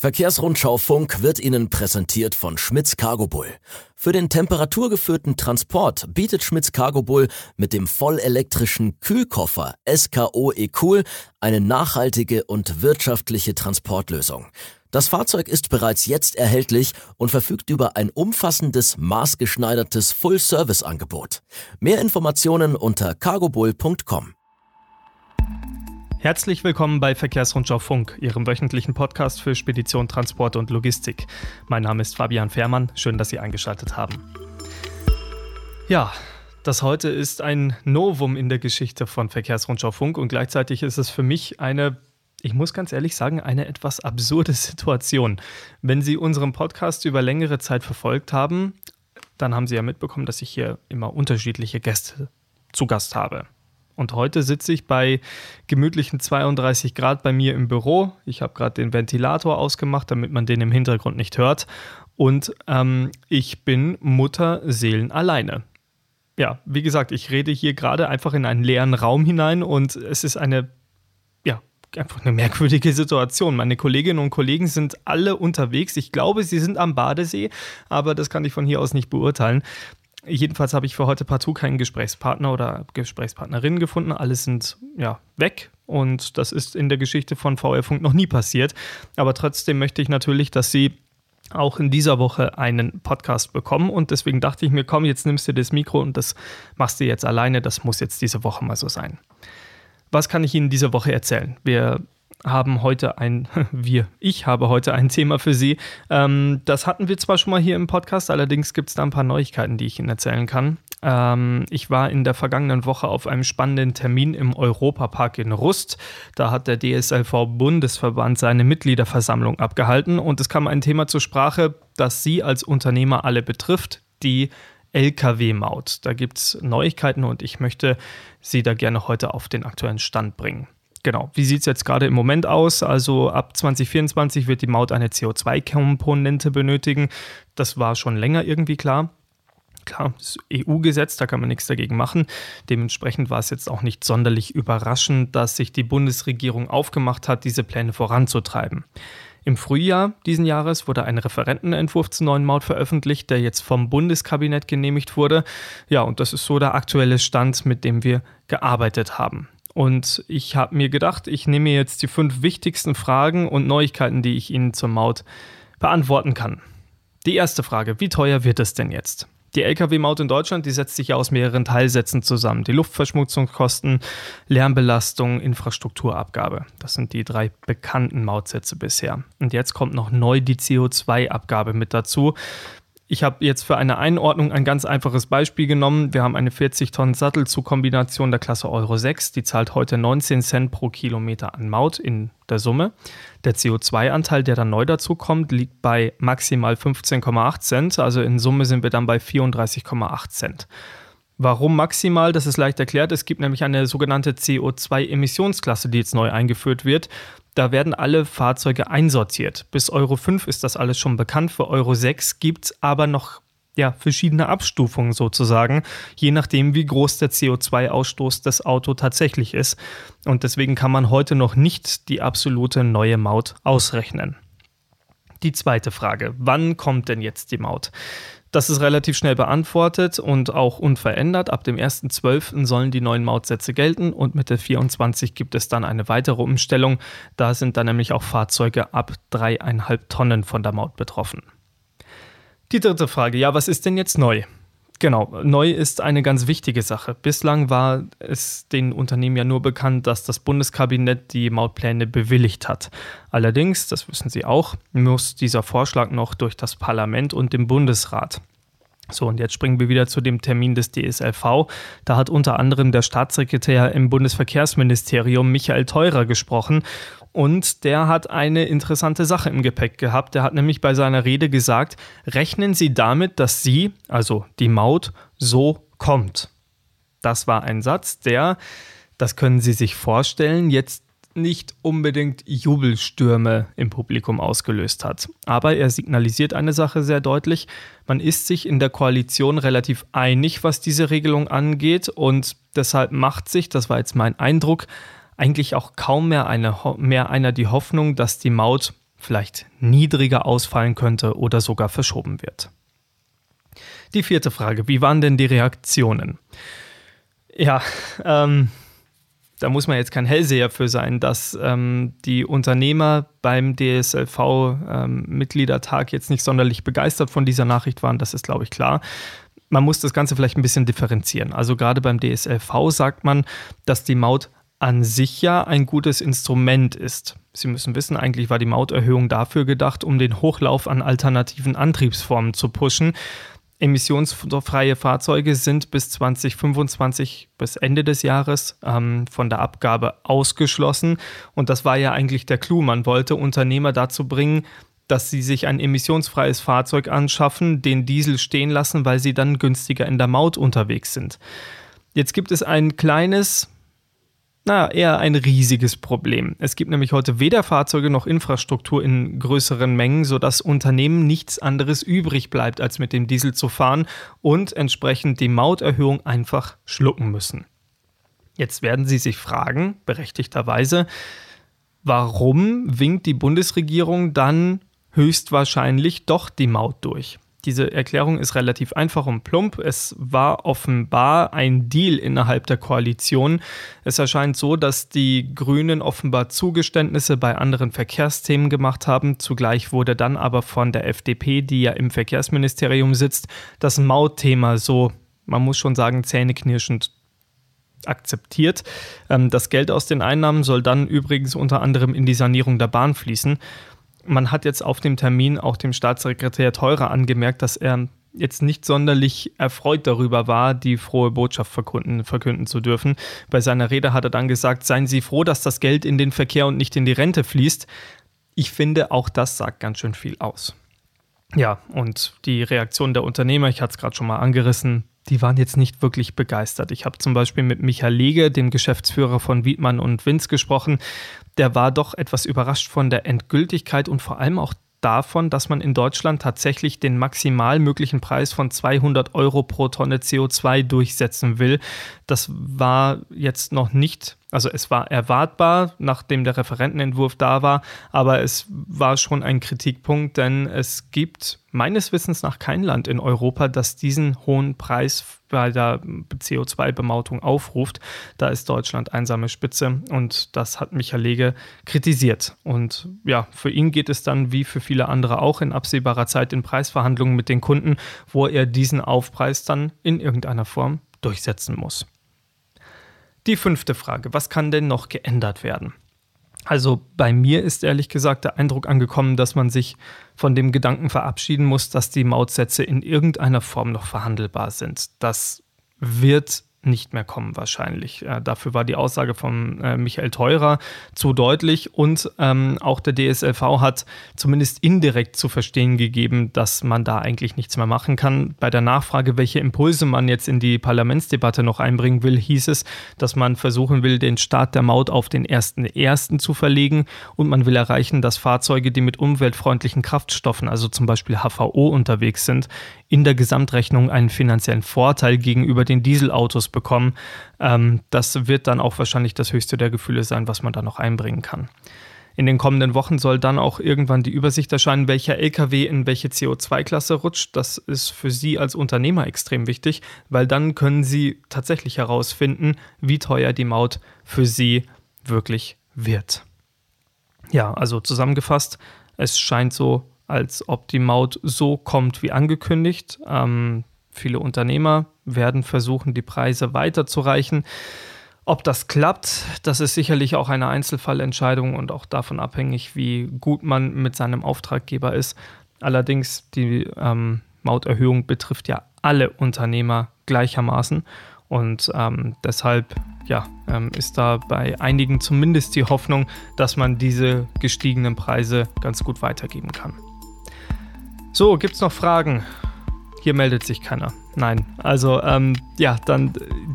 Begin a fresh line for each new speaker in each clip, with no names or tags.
Verkehrsrundschau Funk wird Ihnen präsentiert von Schmitz Cargo Bull. Für den temperaturgeführten Transport bietet Schmitz Cargo Bull mit dem vollelektrischen Kühlkoffer SKO E-Cool eine nachhaltige und wirtschaftliche Transportlösung. Das Fahrzeug ist bereits jetzt erhältlich und verfügt über ein umfassendes, maßgeschneidertes Full-Service-Angebot. Mehr Informationen unter cargobull.com.
Herzlich willkommen bei Verkehrsrundschau Funk, Ihrem wöchentlichen Podcast für Spedition, Transport und Logistik. Mein Name ist Fabian Fehrmann, schön, dass Sie eingeschaltet haben. Ja, das heute ist ein Novum in der Geschichte von Verkehrsrundschau Funk und gleichzeitig ist es für mich eine ich muss ganz ehrlich sagen, eine etwas absurde Situation. Wenn Sie unseren Podcast über längere Zeit verfolgt haben, dann haben Sie ja mitbekommen, dass ich hier immer unterschiedliche Gäste zu Gast habe. Und heute sitze ich bei gemütlichen 32 Grad bei mir im Büro. Ich habe gerade den Ventilator ausgemacht, damit man den im Hintergrund nicht hört. Und ähm, ich bin Mutterseelen alleine. Ja, wie gesagt, ich rede hier gerade einfach in einen leeren Raum hinein und es ist eine, ja, einfach eine merkwürdige Situation. Meine Kolleginnen und Kollegen sind alle unterwegs. Ich glaube, sie sind am Badesee, aber das kann ich von hier aus nicht beurteilen. Jedenfalls habe ich für heute partout keinen Gesprächspartner oder Gesprächspartnerin gefunden. Alle sind ja weg und das ist in der Geschichte von VR Funk noch nie passiert. Aber trotzdem möchte ich natürlich, dass Sie auch in dieser Woche einen Podcast bekommen und deswegen dachte ich mir, komm, jetzt nimmst du das Mikro und das machst du jetzt alleine. Das muss jetzt diese Woche mal so sein. Was kann ich Ihnen diese Woche erzählen? Wir haben heute ein, wir, ich habe heute ein Thema für Sie. Ähm, das hatten wir zwar schon mal hier im Podcast, allerdings gibt es da ein paar Neuigkeiten, die ich Ihnen erzählen kann. Ähm, ich war in der vergangenen Woche auf einem spannenden Termin im Europapark in Rust. Da hat der DSLV-Bundesverband seine Mitgliederversammlung abgehalten und es kam ein Thema zur Sprache, das Sie als Unternehmer alle betrifft, die Lkw-Maut. Da gibt es Neuigkeiten und ich möchte Sie da gerne heute auf den aktuellen Stand bringen. Genau, wie sieht es jetzt gerade im Moment aus? Also ab 2024 wird die Maut eine CO2-Komponente benötigen. Das war schon länger irgendwie klar. Klar, das EU-Gesetz, da kann man nichts dagegen machen. Dementsprechend war es jetzt auch nicht sonderlich überraschend, dass sich die Bundesregierung aufgemacht hat, diese Pläne voranzutreiben. Im Frühjahr diesen Jahres wurde ein Referentenentwurf zur neuen Maut veröffentlicht, der jetzt vom Bundeskabinett genehmigt wurde. Ja, und das ist so der aktuelle Stand, mit dem wir gearbeitet haben. Und ich habe mir gedacht, ich nehme jetzt die fünf wichtigsten Fragen und Neuigkeiten, die ich Ihnen zur Maut beantworten kann. Die erste Frage, wie teuer wird es denn jetzt? Die Lkw-Maut in Deutschland, die setzt sich ja aus mehreren Teilsätzen zusammen. Die Luftverschmutzungskosten, Lärmbelastung, Infrastrukturabgabe. Das sind die drei bekannten Mautsätze bisher. Und jetzt kommt noch neu die CO2-Abgabe mit dazu. Ich habe jetzt für eine Einordnung ein ganz einfaches Beispiel genommen. Wir haben eine 40 Tonnen Sattelzugkombination der Klasse Euro 6. Die zahlt heute 19 Cent pro Kilometer an Maut in der Summe. Der CO2-Anteil, der dann neu dazu kommt, liegt bei maximal 15,8 Cent. Also in Summe sind wir dann bei 34,8 Cent. Warum maximal? Das ist leicht erklärt. Es gibt nämlich eine sogenannte CO2-Emissionsklasse, die jetzt neu eingeführt wird. Da werden alle Fahrzeuge einsortiert. Bis Euro 5 ist das alles schon bekannt. Für Euro 6 gibt es aber noch ja, verschiedene Abstufungen sozusagen, je nachdem, wie groß der CO2-Ausstoß des Autos tatsächlich ist. Und deswegen kann man heute noch nicht die absolute neue Maut ausrechnen. Die zweite Frage, wann kommt denn jetzt die Maut? Das ist relativ schnell beantwortet und auch unverändert. Ab dem 1.12. sollen die neuen Mautsätze gelten und Mitte 24 gibt es dann eine weitere Umstellung. Da sind dann nämlich auch Fahrzeuge ab dreieinhalb Tonnen von der Maut betroffen. Die dritte Frage, ja, was ist denn jetzt neu? Genau, neu ist eine ganz wichtige Sache. Bislang war es den Unternehmen ja nur bekannt, dass das Bundeskabinett die Mautpläne bewilligt hat. Allerdings, das wissen Sie auch, muss dieser Vorschlag noch durch das Parlament und den Bundesrat. So, und jetzt springen wir wieder zu dem Termin des DSLV. Da hat unter anderem der Staatssekretär im Bundesverkehrsministerium Michael Theurer gesprochen und der hat eine interessante Sache im Gepäck gehabt. Der hat nämlich bei seiner Rede gesagt, rechnen Sie damit, dass Sie, also die Maut, so kommt. Das war ein Satz, der, das können Sie sich vorstellen, jetzt nicht unbedingt Jubelstürme im Publikum ausgelöst hat. Aber er signalisiert eine Sache sehr deutlich. Man ist sich in der Koalition relativ einig, was diese Regelung angeht und deshalb macht sich, das war jetzt mein Eindruck, eigentlich auch kaum mehr, eine, mehr einer die Hoffnung, dass die Maut vielleicht niedriger ausfallen könnte oder sogar verschoben wird. Die vierte Frage, wie waren denn die Reaktionen? Ja, ähm, da muss man jetzt kein Hellseher für sein, dass ähm, die Unternehmer beim DSLV-Mitgliedertag ähm, jetzt nicht sonderlich begeistert von dieser Nachricht waren. Das ist, glaube ich, klar. Man muss das Ganze vielleicht ein bisschen differenzieren. Also gerade beim DSLV sagt man, dass die Maut an sich ja ein gutes Instrument ist. Sie müssen wissen, eigentlich war die Mauterhöhung dafür gedacht, um den Hochlauf an alternativen Antriebsformen zu pushen. Emissionsfreie Fahrzeuge sind bis 2025, bis Ende des Jahres, ähm, von der Abgabe ausgeschlossen. Und das war ja eigentlich der Clou. Man wollte Unternehmer dazu bringen, dass sie sich ein emissionsfreies Fahrzeug anschaffen, den Diesel stehen lassen, weil sie dann günstiger in der Maut unterwegs sind. Jetzt gibt es ein kleines, na, eher ein riesiges Problem. Es gibt nämlich heute weder Fahrzeuge noch Infrastruktur in größeren Mengen, sodass Unternehmen nichts anderes übrig bleibt, als mit dem Diesel zu fahren und entsprechend die Mauterhöhung einfach schlucken müssen. Jetzt werden Sie sich fragen, berechtigterweise, warum winkt die Bundesregierung dann höchstwahrscheinlich doch die Maut durch? Diese Erklärung ist relativ einfach und plump. Es war offenbar ein Deal innerhalb der Koalition. Es erscheint so, dass die Grünen offenbar Zugeständnisse bei anderen Verkehrsthemen gemacht haben. Zugleich wurde dann aber von der FDP, die ja im Verkehrsministerium sitzt, das Mautthema so, man muss schon sagen, zähneknirschend akzeptiert. Ähm, das Geld aus den Einnahmen soll dann übrigens unter anderem in die Sanierung der Bahn fließen man hat jetzt auf dem Termin auch dem Staatssekretär Teurer angemerkt, dass er jetzt nicht sonderlich erfreut darüber war, die frohe Botschaft verkünden, verkünden zu dürfen. Bei seiner Rede hat er dann gesagt, seien Sie froh, dass das Geld in den Verkehr und nicht in die Rente fließt. Ich finde, auch das sagt ganz schön viel aus. Ja, und die Reaktion der Unternehmer, ich hatte es gerade schon mal angerissen, die waren jetzt nicht wirklich begeistert. Ich habe zum Beispiel mit Michael Lege, dem Geschäftsführer von Wiedmann und Winz, gesprochen. Der war doch etwas überrascht von der Endgültigkeit und vor allem auch davon, dass man in Deutschland tatsächlich den maximal möglichen Preis von 200 Euro pro Tonne CO2 durchsetzen will. Das war jetzt noch nicht, also es war erwartbar, nachdem der Referentenentwurf da war, aber es war schon ein Kritikpunkt, denn es gibt meines Wissens nach kein Land in Europa, das diesen hohen Preis bei der CO2-Bemautung aufruft. Da ist Deutschland einsame Spitze und das hat Michael Lege kritisiert. Und ja, für ihn geht es dann wie für viele andere auch in absehbarer Zeit in Preisverhandlungen mit den Kunden, wo er diesen Aufpreis dann in irgendeiner Form durchsetzen muss. Die fünfte Frage, was kann denn noch geändert werden? Also bei mir ist ehrlich gesagt der Eindruck angekommen, dass man sich von dem Gedanken verabschieden muss, dass die Mautsätze in irgendeiner Form noch verhandelbar sind. Das wird nicht mehr kommen wahrscheinlich. Äh, dafür war die Aussage von äh, Michael Teurer zu deutlich und ähm, auch der DSLV hat zumindest indirekt zu verstehen gegeben, dass man da eigentlich nichts mehr machen kann. Bei der Nachfrage, welche Impulse man jetzt in die Parlamentsdebatte noch einbringen will, hieß es, dass man versuchen will, den Start der Maut auf den 1.1. zu verlegen und man will erreichen, dass Fahrzeuge, die mit umweltfreundlichen Kraftstoffen, also zum Beispiel HVO unterwegs sind, in der Gesamtrechnung einen finanziellen Vorteil gegenüber den Dieselautos bekommen. Ähm, das wird dann auch wahrscheinlich das höchste der Gefühle sein, was man da noch einbringen kann. In den kommenden Wochen soll dann auch irgendwann die Übersicht erscheinen, welcher LKW in welche CO2-Klasse rutscht. Das ist für Sie als Unternehmer extrem wichtig, weil dann können Sie tatsächlich herausfinden, wie teuer die Maut für Sie wirklich wird. Ja, also zusammengefasst, es scheint so, als ob die Maut so kommt wie angekündigt. Ähm, viele Unternehmer werden versuchen, die Preise weiterzureichen. Ob das klappt, das ist sicherlich auch eine Einzelfallentscheidung und auch davon abhängig, wie gut man mit seinem Auftraggeber ist. Allerdings, die ähm, Mauterhöhung betrifft ja alle Unternehmer gleichermaßen und ähm, deshalb ja, ähm, ist da bei einigen zumindest die Hoffnung, dass man diese gestiegenen Preise ganz gut weitergeben kann. So, gibt es noch Fragen? Hier meldet sich keiner. Nein. Also, ähm, ja, dann,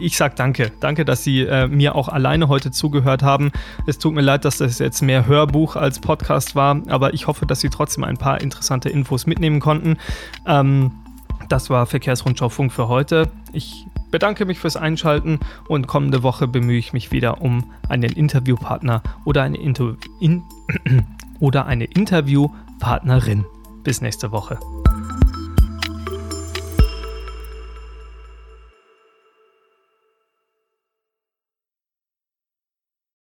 ich sag danke. Danke, dass Sie äh, mir auch alleine heute zugehört haben. Es tut mir leid, dass das jetzt mehr Hörbuch als Podcast war, aber ich hoffe, dass Sie trotzdem ein paar interessante Infos mitnehmen konnten. Ähm, das war Verkehrsrundschau Funk für heute. Ich bedanke mich fürs Einschalten und kommende Woche bemühe ich mich wieder um einen Interviewpartner oder eine Inter in oder eine Interviewpartnerin. Bis nächste Woche.